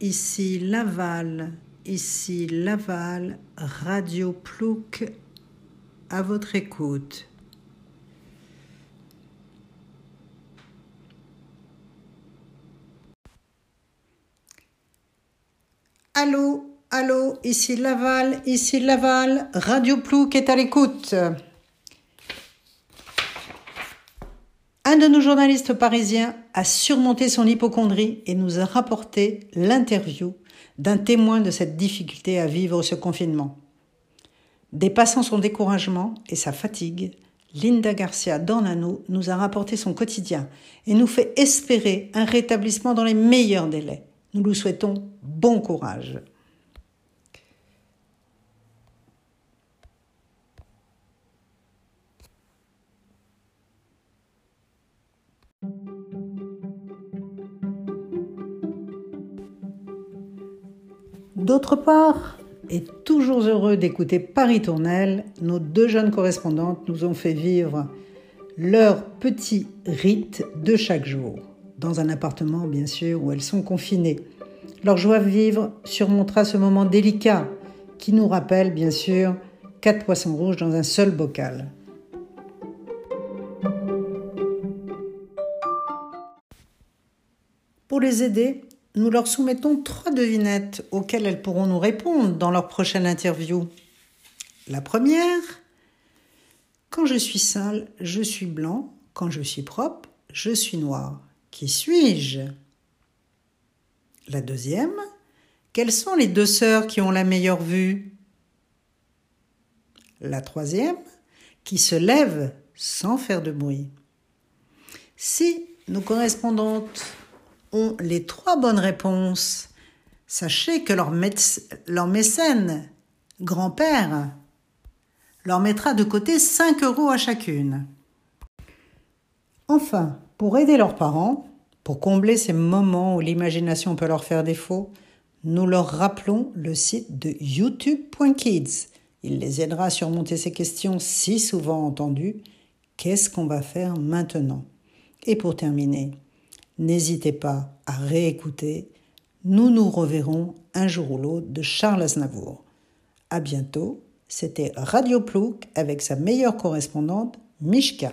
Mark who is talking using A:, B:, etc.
A: ici Laval, ici Laval, Radio Plouc, à votre écoute. Allô, allô, ici Laval, ici Laval, Radio Plouc est à l'écoute. Un de nos journalistes parisiens a surmonté son hypochondrie et nous a rapporté l'interview d'un témoin de cette difficulté à vivre ce confinement. Dépassant son découragement et sa fatigue, Linda Garcia Dornano nous a rapporté son quotidien et nous fait espérer un rétablissement dans les meilleurs délais. Nous lui souhaitons bon courage. D'autre part, et toujours heureux d'écouter Paris Tournelle, nos deux jeunes correspondantes nous ont fait vivre leur petit rite de chaque jour, dans un appartement bien sûr où elles sont confinées. Leur joie de vivre surmontera ce moment délicat qui nous rappelle bien sûr quatre poissons rouges dans un seul bocal. Pour les aider, nous leur soumettons trois devinettes auxquelles elles pourront nous répondre dans leur prochaine interview. La première, quand je suis sale, je suis blanc, quand je suis propre, je suis noir. Qui suis-je? La deuxième, quelles sont les deux sœurs qui ont la meilleure vue? La troisième, qui se lève sans faire de bruit? Si nos correspondantes ont les trois bonnes réponses, sachez que leur, mécène, grand-père, leur mettra de côté 5 euros à chacune. Enfin, pour aider leurs parents, pour combler ces moments où l'imagination peut leur faire défaut, nous leur rappelons le site de youtube.kids. Il les aidera à surmonter ces questions si souvent entendues. Qu'est-ce qu'on va faire maintenant? Et pour terminer, N'hésitez pas à réécouter. Nous nous reverrons un jour ou l'autre de Charles Aznavour. À bientôt. C'était Radio Plouc avec sa meilleure correspondante, Mishka.